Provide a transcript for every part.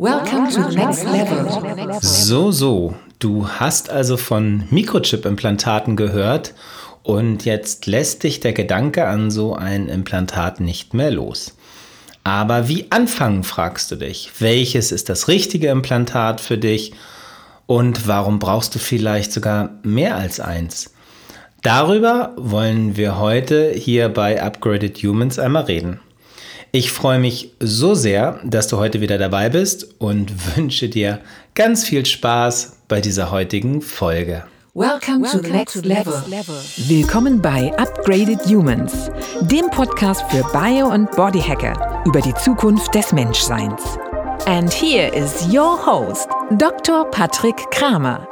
Welcome to the next level. So, so. Du hast also von Mikrochip-Implantaten gehört und jetzt lässt dich der Gedanke an so ein Implantat nicht mehr los. Aber wie anfangen, fragst du dich. Welches ist das richtige Implantat für dich und warum brauchst du vielleicht sogar mehr als eins? Darüber wollen wir heute hier bei Upgraded Humans einmal reden. Ich freue mich so sehr, dass du heute wieder dabei bist und wünsche dir ganz viel Spaß bei dieser heutigen Folge. Welcome, to the next level. Willkommen bei Upgraded Humans, dem Podcast für Bio- und Bodyhacker über die Zukunft des Menschseins. And here is your host, Dr. Patrick Kramer.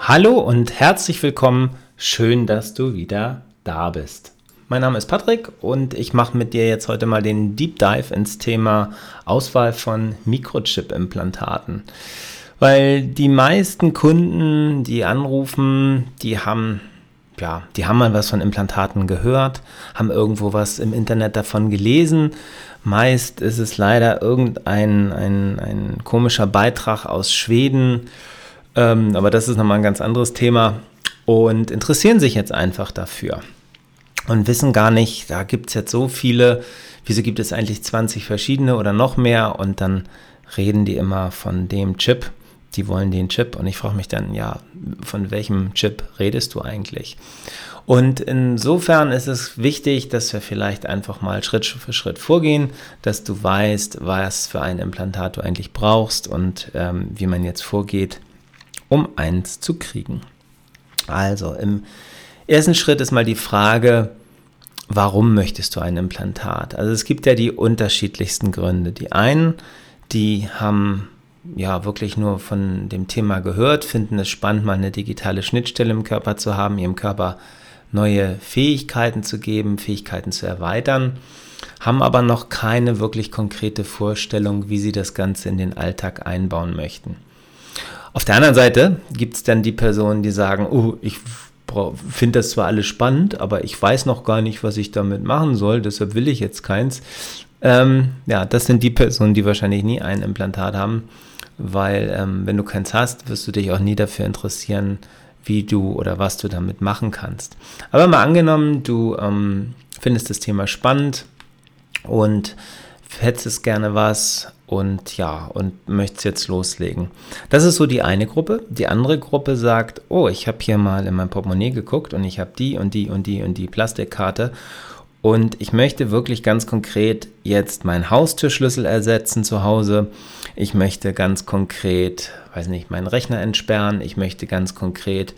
Hallo und herzlich willkommen. Schön, dass du wieder da bist. Mein Name ist Patrick und ich mache mit dir jetzt heute mal den Deep Dive ins Thema Auswahl von Mikrochip-Implantaten. Weil die meisten Kunden, die anrufen, die haben ja, die haben mal was von Implantaten gehört, haben irgendwo was im Internet davon gelesen. Meist ist es leider irgendein ein, ein komischer Beitrag aus Schweden, ähm, aber das ist nochmal ein ganz anderes Thema und interessieren sich jetzt einfach dafür und wissen gar nicht, da gibt es jetzt so viele, wieso gibt es eigentlich 20 verschiedene oder noch mehr und dann reden die immer von dem Chip, die wollen den Chip und ich frage mich dann, ja, von welchem Chip redest du eigentlich? Und insofern ist es wichtig, dass wir vielleicht einfach mal Schritt für Schritt vorgehen, dass du weißt, was für ein Implantat du eigentlich brauchst und ähm, wie man jetzt vorgeht, um eins zu kriegen. Also im ersten Schritt ist mal die Frage, warum möchtest du ein Implantat? Also es gibt ja die unterschiedlichsten Gründe. Die einen, die haben ja wirklich nur von dem Thema gehört, finden es spannend, mal eine digitale Schnittstelle im Körper zu haben, ihrem Körper neue Fähigkeiten zu geben, Fähigkeiten zu erweitern, haben aber noch keine wirklich konkrete Vorstellung, wie sie das Ganze in den Alltag einbauen möchten. Auf der anderen Seite gibt es dann die Personen, die sagen, oh, ich finde das zwar alles spannend, aber ich weiß noch gar nicht, was ich damit machen soll, deshalb will ich jetzt keins. Ähm, ja, das sind die Personen, die wahrscheinlich nie ein Implantat haben, weil ähm, wenn du keins hast, wirst du dich auch nie dafür interessieren, wie du oder was du damit machen kannst. Aber mal angenommen, du ähm, findest das Thema spannend und hättest gerne was und ja, und möchtest jetzt loslegen. Das ist so die eine Gruppe. Die andere Gruppe sagt, oh, ich habe hier mal in mein Portemonnaie geguckt und ich habe die und die und die und die Plastikkarte und ich möchte wirklich ganz konkret jetzt meinen Haustürschlüssel ersetzen zu Hause. Ich möchte ganz konkret, weiß nicht, meinen Rechner entsperren. Ich möchte ganz konkret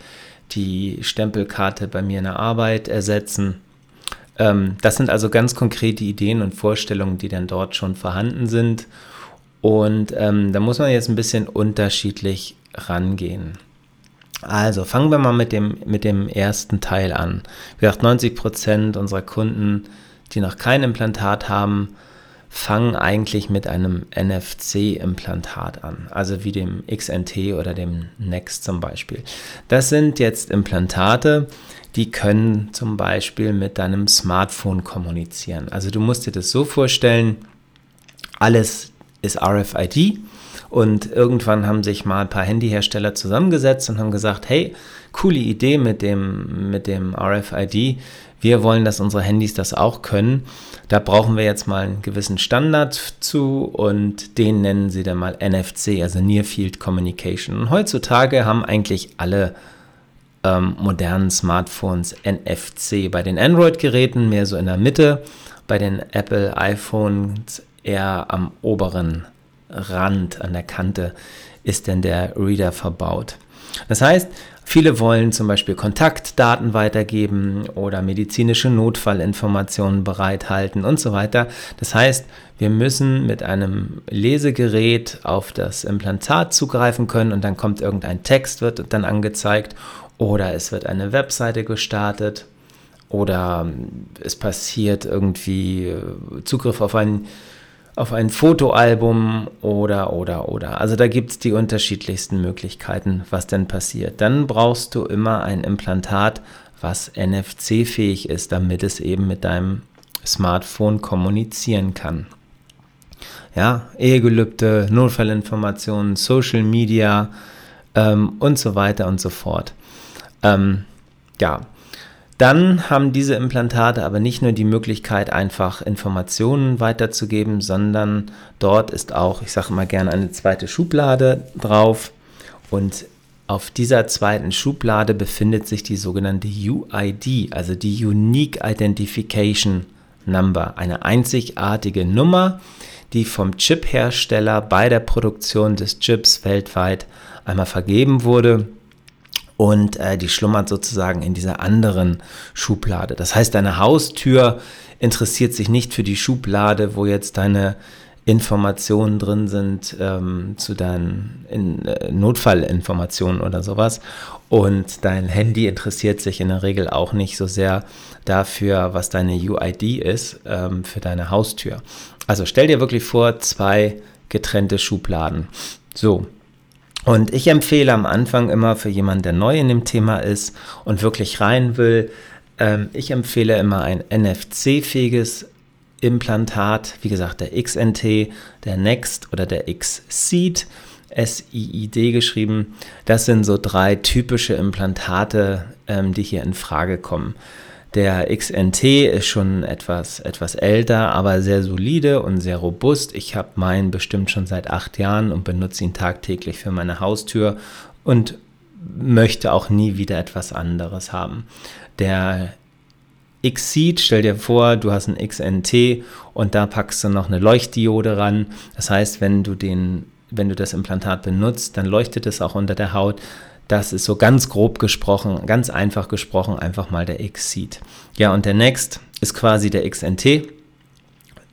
die Stempelkarte bei mir in der Arbeit ersetzen. Ähm, das sind also ganz konkrete Ideen und Vorstellungen, die dann dort schon vorhanden sind. Und ähm, da muss man jetzt ein bisschen unterschiedlich rangehen. Also fangen wir mal mit dem, mit dem ersten Teil an. Wie gesagt, 90 Prozent unserer Kunden, die noch kein Implantat haben, fangen eigentlich mit einem NFC-Implantat an, also wie dem XNT oder dem Next zum Beispiel. Das sind jetzt Implantate, die können zum Beispiel mit deinem Smartphone kommunizieren. Also du musst dir das so vorstellen, alles ist RFID. Und irgendwann haben sich mal ein paar Handyhersteller zusammengesetzt und haben gesagt, hey, coole Idee mit dem, mit dem RFID. Wir wollen, dass unsere Handys das auch können. Da brauchen wir jetzt mal einen gewissen Standard zu und den nennen sie dann mal NFC, also Near Field Communication. Und heutzutage haben eigentlich alle ähm, modernen Smartphones NFC. Bei den Android-Geräten mehr so in der Mitte, bei den Apple iPhones eher am oberen Rand, an der Kante ist denn der Reader verbaut. Das heißt, viele wollen zum Beispiel Kontaktdaten weitergeben oder medizinische Notfallinformationen bereithalten und so weiter. Das heißt, wir müssen mit einem Lesegerät auf das Implantat zugreifen können und dann kommt irgendein Text, wird dann angezeigt oder es wird eine Webseite gestartet oder es passiert irgendwie Zugriff auf ein auf ein Fotoalbum oder, oder, oder. Also da gibt es die unterschiedlichsten Möglichkeiten, was denn passiert. Dann brauchst du immer ein Implantat, was NFC-fähig ist, damit es eben mit deinem Smartphone kommunizieren kann. ja, Ehegelübde, Notfallinformationen, Social Media ähm, und so weiter und so fort. Ähm, ja, dann haben diese Implantate aber nicht nur die Möglichkeit, einfach Informationen weiterzugeben, sondern dort ist auch, ich sage mal gerne, eine zweite Schublade drauf. Und auf dieser zweiten Schublade befindet sich die sogenannte UID, also die Unique Identification Number, eine einzigartige Nummer, die vom Chip-Hersteller bei der Produktion des Chips weltweit einmal vergeben wurde und äh, die schlummert sozusagen in dieser anderen Schublade. Das heißt, deine Haustür interessiert sich nicht für die Schublade, wo jetzt deine Informationen drin sind ähm, zu deinen in, äh, Notfallinformationen oder sowas. Und dein Handy interessiert sich in der Regel auch nicht so sehr dafür, was deine UID ist ähm, für deine Haustür. Also stell dir wirklich vor, zwei getrennte Schubladen. So, und ich empfehle am Anfang immer für jemanden, der neu in dem Thema ist und wirklich rein will, ähm, ich empfehle immer ein NFC-fähiges Implantat, wie gesagt, der XNT, der Next oder der X-Seed, S-I-I-D geschrieben. Das sind so drei typische Implantate, ähm, die hier in Frage kommen. Der XNT ist schon etwas, etwas älter, aber sehr solide und sehr robust. Ich habe meinen bestimmt schon seit acht Jahren und benutze ihn tagtäglich für meine Haustür und möchte auch nie wieder etwas anderes haben. Der X-Seed, stell dir vor, du hast ein XNT und da packst du noch eine Leuchtdiode ran. Das heißt, wenn du den, wenn du das Implantat benutzt, dann leuchtet es auch unter der Haut. Das ist so ganz grob gesprochen, ganz einfach gesprochen, einfach mal der X-Seed. Ja, und der Next ist quasi der XNT,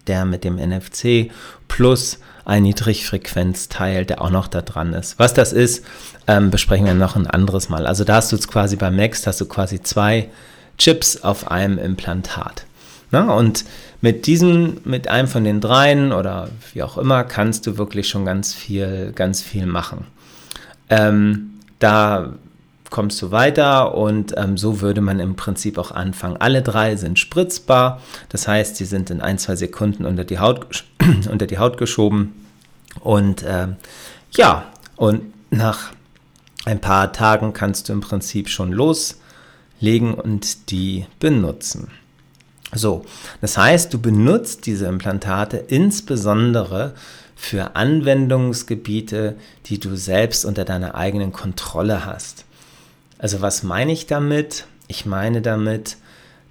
der mit dem NFC plus ein Niedrigfrequenzteil, der auch noch da dran ist. Was das ist, ähm, besprechen wir noch ein anderes Mal. Also da hast du jetzt quasi beim Next, hast du quasi zwei Chips auf einem Implantat. Na, und mit diesem, mit einem von den dreien oder wie auch immer, kannst du wirklich schon ganz viel, ganz viel machen. Ähm, da kommst du weiter und ähm, so würde man im Prinzip auch anfangen. Alle drei sind spritzbar, das heißt, sie sind in ein, zwei Sekunden unter die Haut, unter die Haut geschoben und äh, ja, und nach ein paar Tagen kannst du im Prinzip schon loslegen und die benutzen. So, das heißt, du benutzt diese Implantate insbesondere für Anwendungsgebiete, die du selbst unter deiner eigenen Kontrolle hast. Also was meine ich damit? Ich meine damit,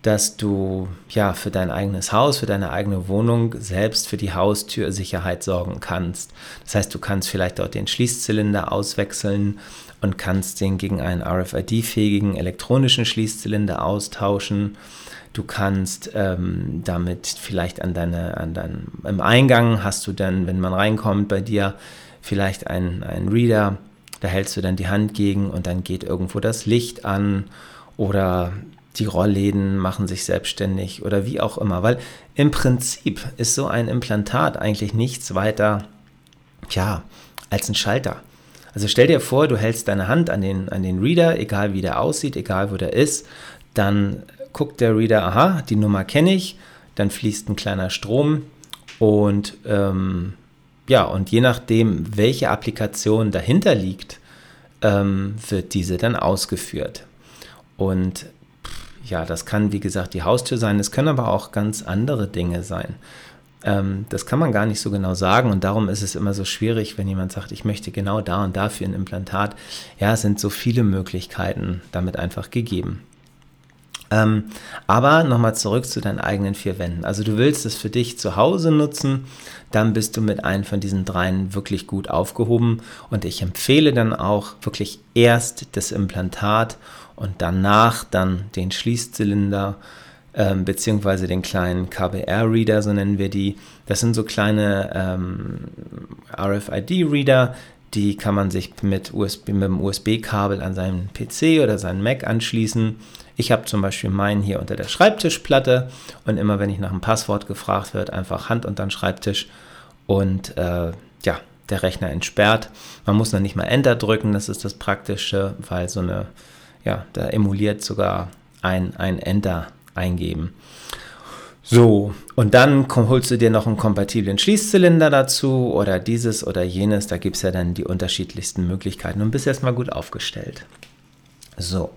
dass du ja für dein eigenes Haus, für deine eigene Wohnung selbst für die Haustürsicherheit sorgen kannst. Das heißt, du kannst vielleicht dort den Schließzylinder auswechseln und kannst den gegen einen RFID-fähigen elektronischen Schließzylinder austauschen Du kannst ähm, damit vielleicht an deine, an dein, im Eingang hast du dann, wenn man reinkommt bei dir, vielleicht einen, einen Reader, da hältst du dann die Hand gegen und dann geht irgendwo das Licht an oder die Rollläden machen sich selbstständig oder wie auch immer, weil im Prinzip ist so ein Implantat eigentlich nichts weiter, ja, als ein Schalter. Also stell dir vor, du hältst deine Hand an den, an den Reader, egal wie der aussieht, egal wo der ist, dann guckt der Reader, aha, die Nummer kenne ich, dann fließt ein kleiner Strom und ähm, ja, und je nachdem, welche Applikation dahinter liegt, ähm, wird diese dann ausgeführt. Und ja, das kann wie gesagt die Haustür sein, es können aber auch ganz andere Dinge sein. Ähm, das kann man gar nicht so genau sagen und darum ist es immer so schwierig, wenn jemand sagt, ich möchte genau da und dafür ein Implantat. Ja, es sind so viele Möglichkeiten damit einfach gegeben. Ähm, aber nochmal zurück zu deinen eigenen vier Wänden. Also du willst es für dich zu Hause nutzen, dann bist du mit einem von diesen dreien wirklich gut aufgehoben. Und ich empfehle dann auch wirklich erst das Implantat und danach dann den Schließzylinder ähm, beziehungsweise den kleinen KBR-Reader, so nennen wir die. Das sind so kleine ähm, RFID-Reader, die kann man sich mit, USB, mit dem USB-Kabel an seinen PC oder seinen Mac anschließen. Ich habe zum Beispiel meinen hier unter der Schreibtischplatte und immer wenn ich nach einem Passwort gefragt wird, einfach Hand unter den Schreibtisch und äh, ja, der Rechner entsperrt. Man muss noch nicht mal Enter drücken, das ist das Praktische, weil so eine, ja, da emuliert sogar ein, ein Enter eingeben. So, und dann holst du dir noch einen kompatiblen Schließzylinder dazu oder dieses oder jenes. Da gibt es ja dann die unterschiedlichsten Möglichkeiten und bist erstmal gut aufgestellt. So,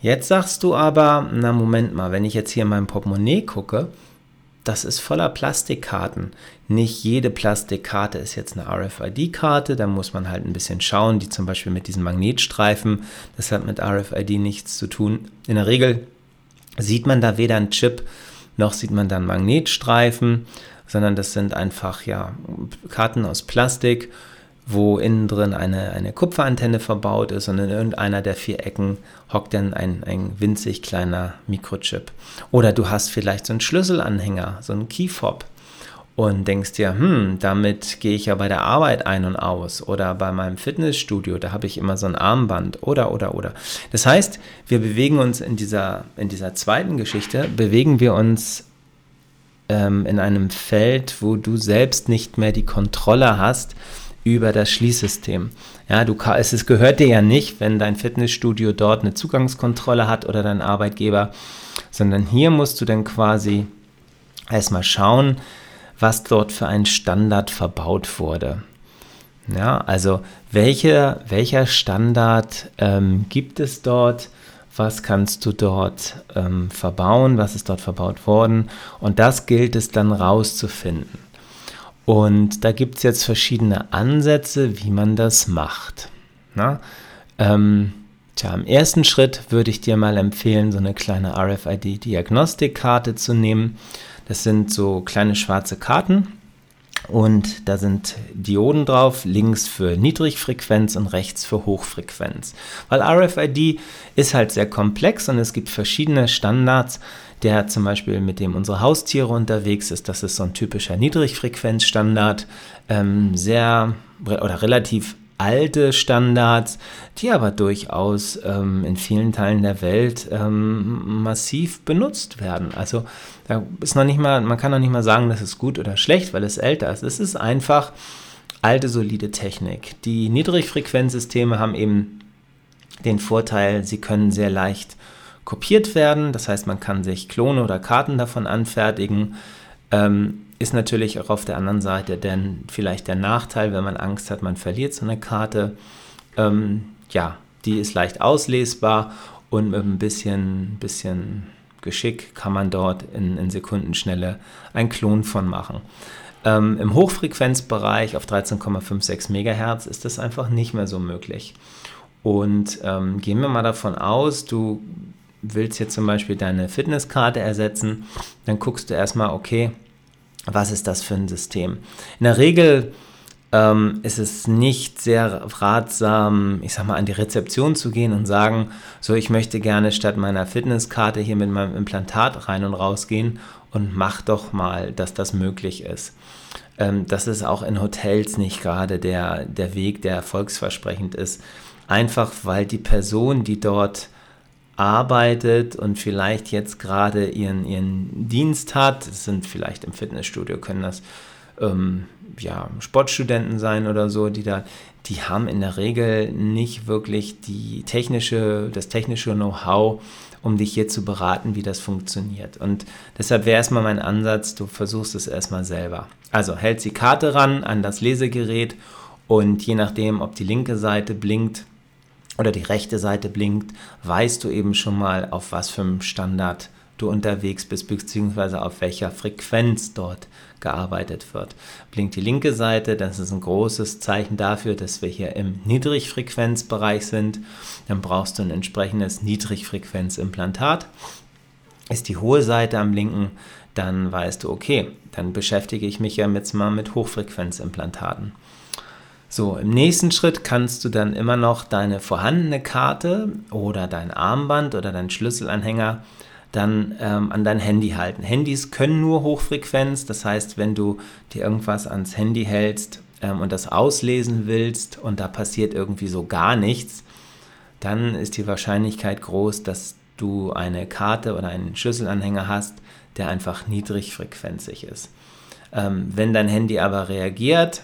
jetzt sagst du aber, na Moment mal, wenn ich jetzt hier in meinem Portemonnaie gucke, das ist voller Plastikkarten. Nicht jede Plastikkarte ist jetzt eine RFID-Karte, da muss man halt ein bisschen schauen, die zum Beispiel mit diesen Magnetstreifen, das hat mit RFID nichts zu tun. In der Regel sieht man da weder einen Chip, noch sieht man dann Magnetstreifen, sondern das sind einfach ja, Karten aus Plastik, wo innen drin eine, eine Kupferantenne verbaut ist und in irgendeiner der vier Ecken hockt dann ein, ein winzig kleiner Mikrochip. Oder du hast vielleicht so einen Schlüsselanhänger, so einen Keyfob und denkst dir, hm, damit gehe ich ja bei der Arbeit ein und aus oder bei meinem Fitnessstudio, da habe ich immer so ein Armband oder oder oder. Das heißt, wir bewegen uns in dieser, in dieser zweiten Geschichte, bewegen wir uns ähm, in einem Feld, wo du selbst nicht mehr die Kontrolle hast über das Schließsystem. Ja, du, es gehört dir ja nicht, wenn dein Fitnessstudio dort eine Zugangskontrolle hat oder dein Arbeitgeber, sondern hier musst du dann quasi erstmal schauen, was dort für ein Standard verbaut wurde. Ja, also welche, welcher Standard ähm, gibt es dort? Was kannst du dort ähm, verbauen? Was ist dort verbaut worden? Und das gilt es dann rauszufinden. Und da gibt es jetzt verschiedene Ansätze, wie man das macht. Na? Ähm, tja, im ersten Schritt würde ich dir mal empfehlen, so eine kleine RFID-Diagnostikkarte zu nehmen. Das sind so kleine schwarze Karten und da sind Dioden drauf, links für Niedrigfrequenz und rechts für Hochfrequenz. Weil RFID ist halt sehr komplex und es gibt verschiedene Standards, der zum Beispiel mit dem unsere Haustiere unterwegs ist. Das ist so ein typischer Niedrigfrequenzstandard, ähm, sehr oder relativ alte Standards, die aber durchaus ähm, in vielen Teilen der Welt ähm, massiv benutzt werden. Also da ist noch nicht mal, man kann noch nicht mal sagen, das ist gut oder schlecht, weil es älter ist. Es ist einfach alte, solide Technik. Die Niedrigfrequenzsysteme haben eben den Vorteil, sie können sehr leicht kopiert werden. Das heißt, man kann sich Klone oder Karten davon anfertigen. Ähm, ist natürlich auch auf der anderen Seite denn vielleicht der Nachteil, wenn man Angst hat, man verliert so eine Karte. Ähm, ja, die ist leicht auslesbar und mit ein bisschen, bisschen Geschick kann man dort in, in Sekundenschnelle einen Klon von machen. Ähm, Im Hochfrequenzbereich auf 13,56 MHz ist das einfach nicht mehr so möglich. Und ähm, gehen wir mal davon aus, du willst jetzt zum Beispiel deine Fitnesskarte ersetzen, dann guckst du erstmal, okay, was ist das für ein System? In der Regel ähm, ist es nicht sehr ratsam, ich sag mal, an die Rezeption zu gehen und sagen, so, ich möchte gerne statt meiner Fitnesskarte hier mit meinem Implantat rein und raus gehen und mach doch mal, dass das möglich ist. Ähm, das ist auch in Hotels nicht gerade der, der Weg, der erfolgsversprechend ist. Einfach weil die Person, die dort arbeitet und vielleicht jetzt gerade ihren, ihren Dienst hat, sind vielleicht im Fitnessstudio, können das ähm, ja, Sportstudenten sein oder so, die da, die haben in der Regel nicht wirklich die technische, das technische Know-how, um dich hier zu beraten, wie das funktioniert. Und deshalb wäre erstmal mein Ansatz, du versuchst es erstmal selber. Also hältst die Karte ran an das Lesegerät und je nachdem, ob die linke Seite blinkt, oder die rechte Seite blinkt, weißt du eben schon mal, auf was für einem Standard du unterwegs bist, beziehungsweise auf welcher Frequenz dort gearbeitet wird. Blinkt die linke Seite, das ist ein großes Zeichen dafür, dass wir hier im Niedrigfrequenzbereich sind. Dann brauchst du ein entsprechendes Niedrigfrequenzimplantat. Ist die hohe Seite am linken, dann weißt du, okay, dann beschäftige ich mich ja jetzt mal mit Hochfrequenzimplantaten. So, im nächsten Schritt kannst du dann immer noch deine vorhandene Karte oder dein Armband oder dein Schlüsselanhänger dann ähm, an dein Handy halten. Handys können nur Hochfrequenz, das heißt, wenn du dir irgendwas ans Handy hältst ähm, und das auslesen willst und da passiert irgendwie so gar nichts, dann ist die Wahrscheinlichkeit groß, dass du eine Karte oder einen Schlüsselanhänger hast, der einfach niedrigfrequenzig ist. Ähm, wenn dein Handy aber reagiert,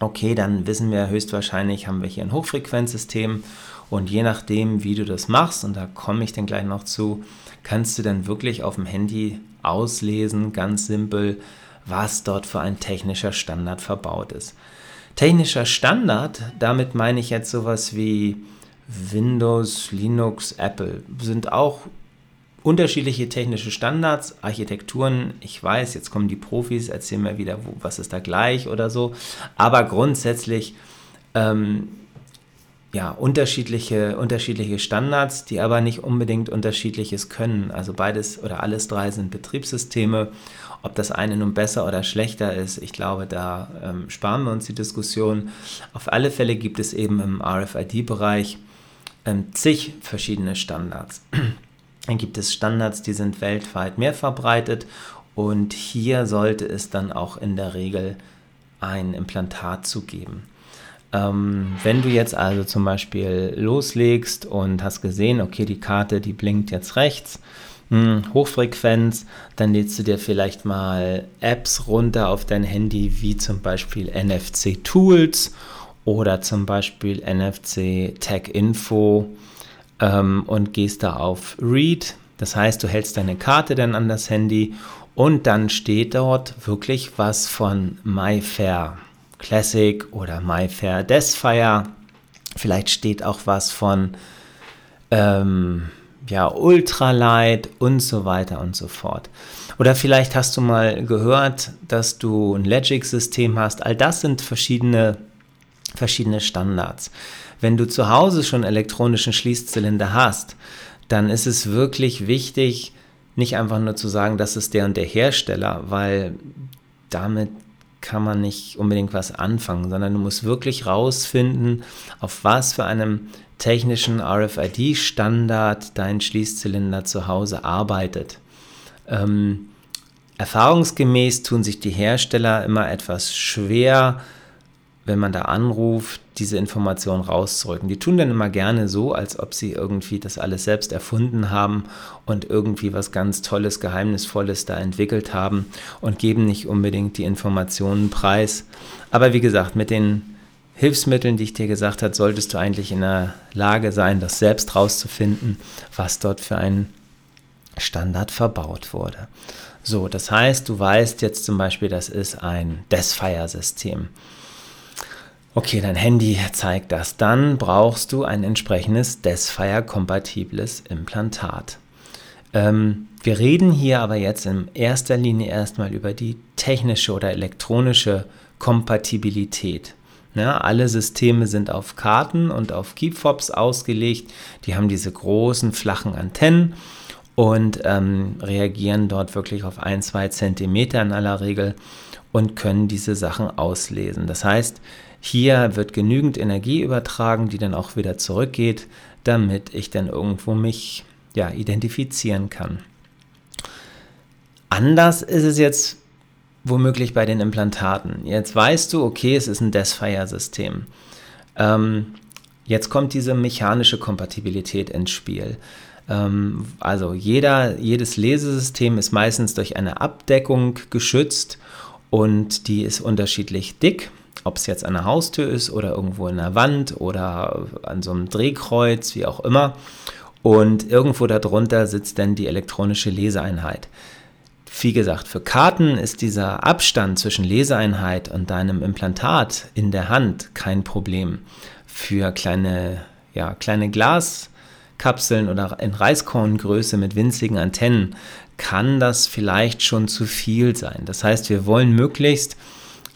okay, dann wissen wir höchstwahrscheinlich, haben wir hier ein Hochfrequenzsystem und je nachdem, wie du das machst, und da komme ich dann gleich noch zu, kannst du dann wirklich auf dem Handy auslesen, ganz simpel, was dort für ein technischer Standard verbaut ist. Technischer Standard, damit meine ich jetzt sowas wie Windows, Linux, Apple, sind auch unterschiedliche technische Standards, Architekturen. Ich weiß, jetzt kommen die Profis, erzählen mir wieder, wo, was ist da gleich oder so. Aber grundsätzlich ähm, ja, unterschiedliche, unterschiedliche Standards, die aber nicht unbedingt unterschiedliches können. Also beides oder alles drei sind Betriebssysteme. Ob das eine nun besser oder schlechter ist, ich glaube, da ähm, sparen wir uns die Diskussion. Auf alle Fälle gibt es eben im RFID-Bereich ähm, zig verschiedene Standards. Gibt es Standards, die sind weltweit mehr verbreitet und hier sollte es dann auch in der Regel ein Implantat zu geben. Ähm, wenn du jetzt also zum Beispiel loslegst und hast gesehen, okay, die Karte, die blinkt jetzt rechts, hm, Hochfrequenz, dann lädst du dir vielleicht mal Apps runter auf dein Handy, wie zum Beispiel NFC Tools oder zum Beispiel NFC Tech Info ähm, und gehst da auf Read. Das heißt, du hältst deine Karte dann an das Handy und dann steht dort wirklich was von MyFair Classic oder MyFair Deathfire. Vielleicht steht auch was von ähm, ja, Ultralight und so weiter und so fort. Oder vielleicht hast du mal gehört, dass du ein Logic-System hast. All das sind verschiedene, verschiedene Standards. Wenn du zu Hause schon elektronischen Schließzylinder hast, dann ist es wirklich wichtig, nicht einfach nur zu sagen, das ist der und der Hersteller, weil damit kann man nicht unbedingt was anfangen, sondern du musst wirklich rausfinden, auf was für einem technischen RFID-Standard dein Schließzylinder zu Hause arbeitet. Ähm, erfahrungsgemäß tun sich die Hersteller immer etwas schwer, wenn man da anruft, diese Information rauszurücken. Die tun dann immer gerne so, als ob sie irgendwie das alles selbst erfunden haben und irgendwie was ganz Tolles, Geheimnisvolles da entwickelt haben und geben nicht unbedingt die Informationen preis. Aber wie gesagt, mit den Hilfsmitteln, die ich dir gesagt habe, solltest du eigentlich in der Lage sein, das selbst rauszufinden, was dort für ein Standard verbaut wurde. So, das heißt, du weißt jetzt zum Beispiel, das ist ein Deathfire-System. Okay, dein Handy zeigt das. Dann brauchst du ein entsprechendes Desfire-kompatibles Implantat. Ähm, wir reden hier aber jetzt in erster Linie erstmal über die technische oder elektronische Kompatibilität. Ja, alle Systeme sind auf Karten und auf Keepfobs ausgelegt. Die haben diese großen, flachen Antennen und ähm, reagieren dort wirklich auf ein, zwei Zentimeter in aller Regel und können diese Sachen auslesen. Das heißt, hier wird genügend Energie übertragen, die dann auch wieder zurückgeht, damit ich dann irgendwo mich ja, identifizieren kann. Anders ist es jetzt womöglich bei den Implantaten. Jetzt weißt du, okay, es ist ein Desfire-System. Ähm, jetzt kommt diese mechanische Kompatibilität ins Spiel. Ähm, also jeder, jedes Lesesystem ist meistens durch eine Abdeckung geschützt und die ist unterschiedlich dick ob es jetzt an der Haustür ist oder irgendwo in der Wand oder an so einem Drehkreuz, wie auch immer. Und irgendwo darunter sitzt dann die elektronische Leseeinheit. Wie gesagt, für Karten ist dieser Abstand zwischen Leseeinheit und deinem Implantat in der Hand kein Problem. Für kleine, ja, kleine Glaskapseln oder in Reiskorngröße mit winzigen Antennen kann das vielleicht schon zu viel sein. Das heißt, wir wollen möglichst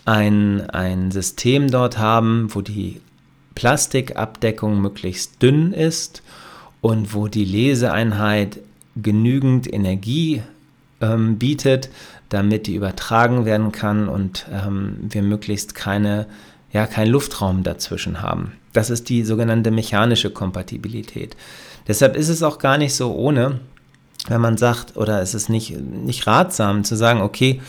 ein, ein System dort haben, wo die Plastikabdeckung möglichst dünn ist und wo die Leseeinheit genügend Energie ähm, bietet, damit die übertragen werden kann und ähm, wir möglichst keine, ja, keinen Luftraum dazwischen haben. Das ist die sogenannte mechanische Kompatibilität. Deshalb ist es auch gar nicht so ohne, wenn man sagt, oder es ist nicht, nicht ratsam zu sagen, okay,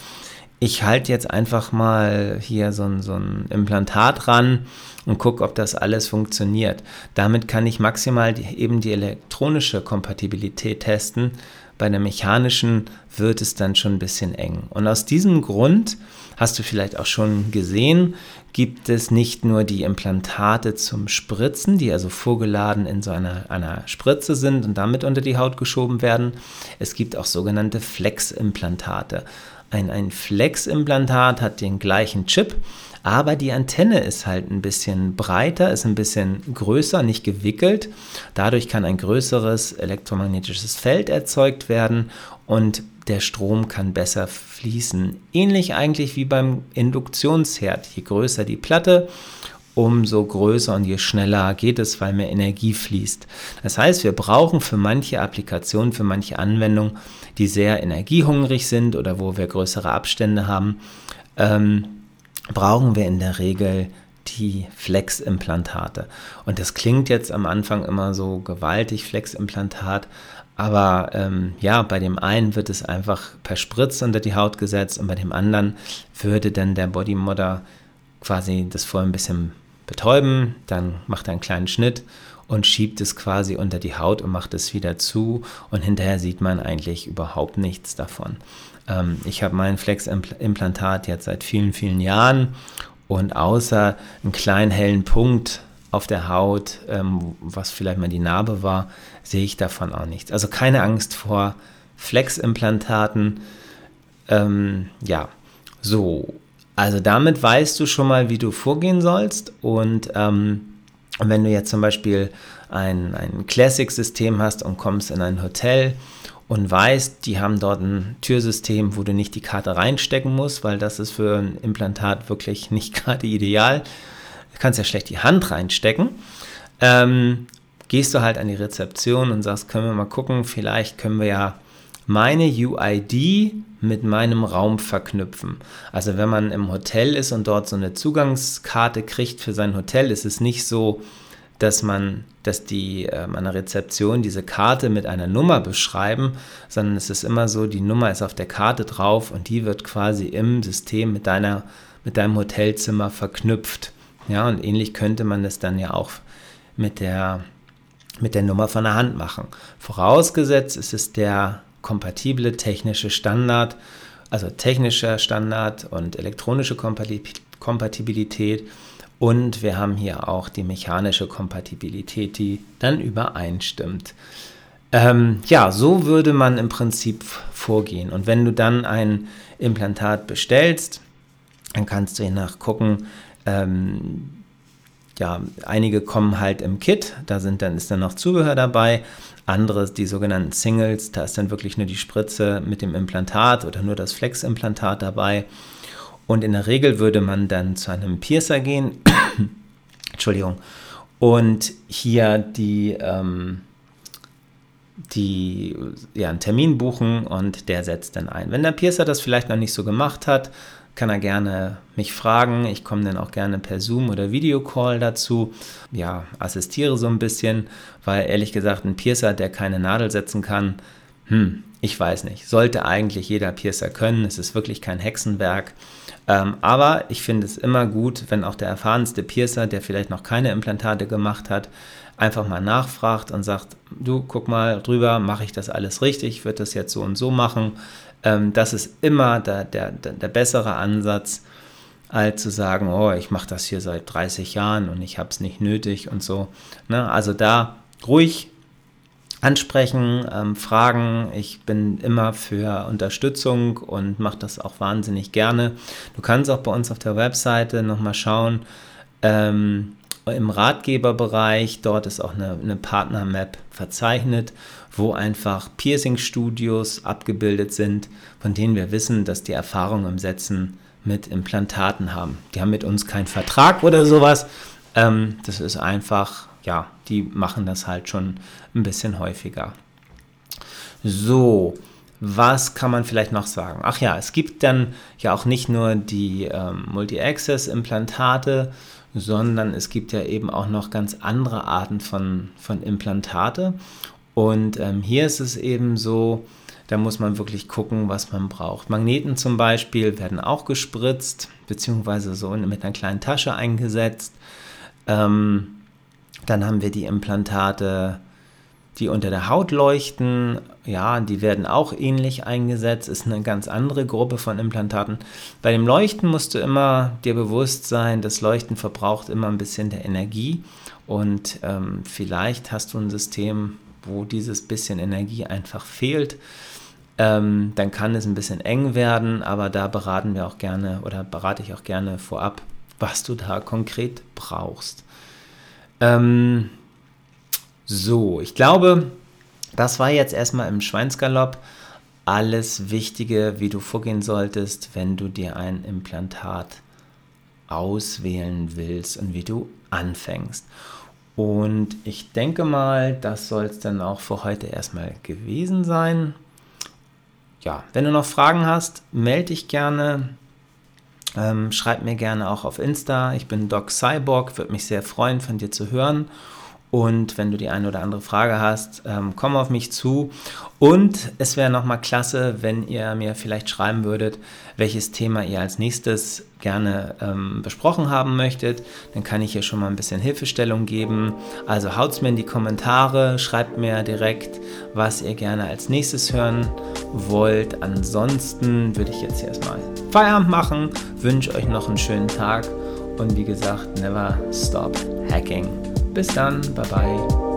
ich halte jetzt einfach mal hier so ein, so ein Implantat ran und gucke, ob das alles funktioniert. Damit kann ich maximal die, eben die elektronische Kompatibilität testen. Bei der mechanischen wird es dann schon ein bisschen eng. Und aus diesem Grund, hast du vielleicht auch schon gesehen, gibt es nicht nur die Implantate zum Spritzen, die also vorgeladen in so einer, einer Spritze sind und damit unter die Haut geschoben werden. Es gibt auch sogenannte Flex-Implantate. Ein, ein Flex-Implantat hat den gleichen Chip, aber die Antenne ist halt ein bisschen breiter, ist ein bisschen größer, nicht gewickelt. Dadurch kann ein größeres elektromagnetisches Feld erzeugt werden und der Strom kann besser fließen. Ähnlich eigentlich wie beim Induktionsherd. Je größer die Platte, umso größer und je schneller geht es, weil mehr Energie fließt. Das heißt, wir brauchen für manche Applikationen, für manche Anwendungen, die sehr energiehungrig sind oder wo wir größere Abstände haben, ähm, brauchen wir in der Regel die Flex-Implantate. Und das klingt jetzt am Anfang immer so gewaltig, Flex-Implantat, aber ähm, ja, bei dem einen wird es einfach per Spritz unter die Haut gesetzt und bei dem anderen würde dann der Bodymodder quasi das vorher ein bisschen betäuben, dann macht er einen kleinen Schnitt und schiebt es quasi unter die Haut und macht es wieder zu und hinterher sieht man eigentlich überhaupt nichts davon. Ähm, ich habe mein Flex-Implantat jetzt seit vielen, vielen Jahren und außer einen kleinen hellen Punkt auf der Haut, ähm, was vielleicht mal die Narbe war, sehe ich davon auch nichts. Also keine Angst vor Flex-Implantaten. Ähm, ja, so. Also damit weißt du schon mal, wie du vorgehen sollst. Und ähm, wenn du jetzt zum Beispiel ein, ein Classic-System hast und kommst in ein Hotel und weißt, die haben dort ein Türsystem, wo du nicht die Karte reinstecken musst, weil das ist für ein Implantat wirklich nicht gerade ideal. Du kannst ja schlecht die Hand reinstecken. Ähm, gehst du halt an die Rezeption und sagst, können wir mal gucken, vielleicht können wir ja meine UID mit meinem Raum verknüpfen. Also wenn man im Hotel ist und dort so eine Zugangskarte kriegt für sein Hotel, ist es nicht so, dass man, dass die äh, an der Rezeption diese Karte mit einer Nummer beschreiben, sondern es ist immer so, die Nummer ist auf der Karte drauf und die wird quasi im System mit deiner, mit deinem Hotelzimmer verknüpft. Ja, und ähnlich könnte man das dann ja auch mit der, mit der Nummer von der Hand machen. Vorausgesetzt ist es der kompatible technische Standard, also technischer Standard und elektronische Kompatibilität und wir haben hier auch die mechanische Kompatibilität, die dann übereinstimmt. Ähm, ja, so würde man im Prinzip vorgehen. Und wenn du dann ein Implantat bestellst, dann kannst du je nach gucken, ähm, ja, einige kommen halt im Kit, da sind dann, ist dann noch Zubehör dabei. Andere, die sogenannten Singles, da ist dann wirklich nur die Spritze mit dem Implantat oder nur das Flex-Implantat dabei. Und in der Regel würde man dann zu einem Piercer gehen, Entschuldigung, und hier die, ähm, die, ja, einen Termin buchen und der setzt dann ein. Wenn der Piercer das vielleicht noch nicht so gemacht hat, kann er gerne mich fragen. Ich komme dann auch gerne per Zoom oder Videocall dazu. Ja, assistiere so ein bisschen, weil ehrlich gesagt, ein Piercer, der keine Nadel setzen kann, hm, ich weiß nicht. Sollte eigentlich jeder Piercer können. Es ist wirklich kein Hexenwerk. Ähm, aber ich finde es immer gut, wenn auch der erfahrenste Piercer, der vielleicht noch keine Implantate gemacht hat, einfach mal nachfragt und sagt, du guck mal drüber, mache ich das alles richtig, wird das jetzt so und so machen. Ähm, das ist immer der, der, der bessere Ansatz, als zu sagen, oh, ich mache das hier seit 30 Jahren und ich habe es nicht nötig und so. Ne? Also da ruhig ansprechen, ähm, fragen. Ich bin immer für Unterstützung und mache das auch wahnsinnig gerne. Du kannst auch bei uns auf der Webseite nochmal schauen. Ähm, Im Ratgeberbereich, dort ist auch eine, eine Partner-Map verzeichnet, wo einfach Piercing-Studios abgebildet sind, von denen wir wissen, dass die Erfahrung im Setzen mit Implantaten haben. Die haben mit uns keinen Vertrag oder sowas. Ähm, das ist einfach ja, die machen das halt schon ein bisschen häufiger. So, was kann man vielleicht noch sagen? Ach ja, es gibt dann ja auch nicht nur die ähm, Multi-Access-Implantate, sondern es gibt ja eben auch noch ganz andere Arten von, von Implantate. Und ähm, hier ist es eben so, da muss man wirklich gucken, was man braucht. Magneten zum Beispiel werden auch gespritzt, beziehungsweise so mit einer kleinen Tasche eingesetzt. Ähm, dann haben wir die Implantate die unter der Haut leuchten, ja, die werden auch ähnlich eingesetzt, ist eine ganz andere Gruppe von Implantaten. Bei dem Leuchten musst du immer dir bewusst sein, das Leuchten verbraucht immer ein bisschen der Energie und ähm, vielleicht hast du ein System, wo dieses bisschen Energie einfach fehlt. Ähm, dann kann es ein bisschen eng werden, aber da beraten wir auch gerne oder berate ich auch gerne vorab, was du da konkret brauchst. Ähm, so, ich glaube, das war jetzt erstmal im Schweinsgalopp alles Wichtige, wie du vorgehen solltest, wenn du dir ein Implantat auswählen willst und wie du anfängst. Und ich denke mal, das soll es dann auch für heute erstmal gewesen sein. Ja, wenn du noch Fragen hast, melde dich gerne. Ähm, schreib mir gerne auch auf Insta. Ich bin Doc Cyborg, würde mich sehr freuen, von dir zu hören. Und wenn du die eine oder andere Frage hast, ähm, komm auf mich zu. Und es wäre nochmal klasse, wenn ihr mir vielleicht schreiben würdet, welches Thema ihr als nächstes gerne ähm, besprochen haben möchtet. Dann kann ich hier schon mal ein bisschen Hilfestellung geben. Also haut es mir in die Kommentare, schreibt mir direkt, was ihr gerne als nächstes hören wollt. Ansonsten würde ich jetzt erstmal Feierabend machen, wünsche euch noch einen schönen Tag und wie gesagt, never stop hacking. Bis dann, bye bye.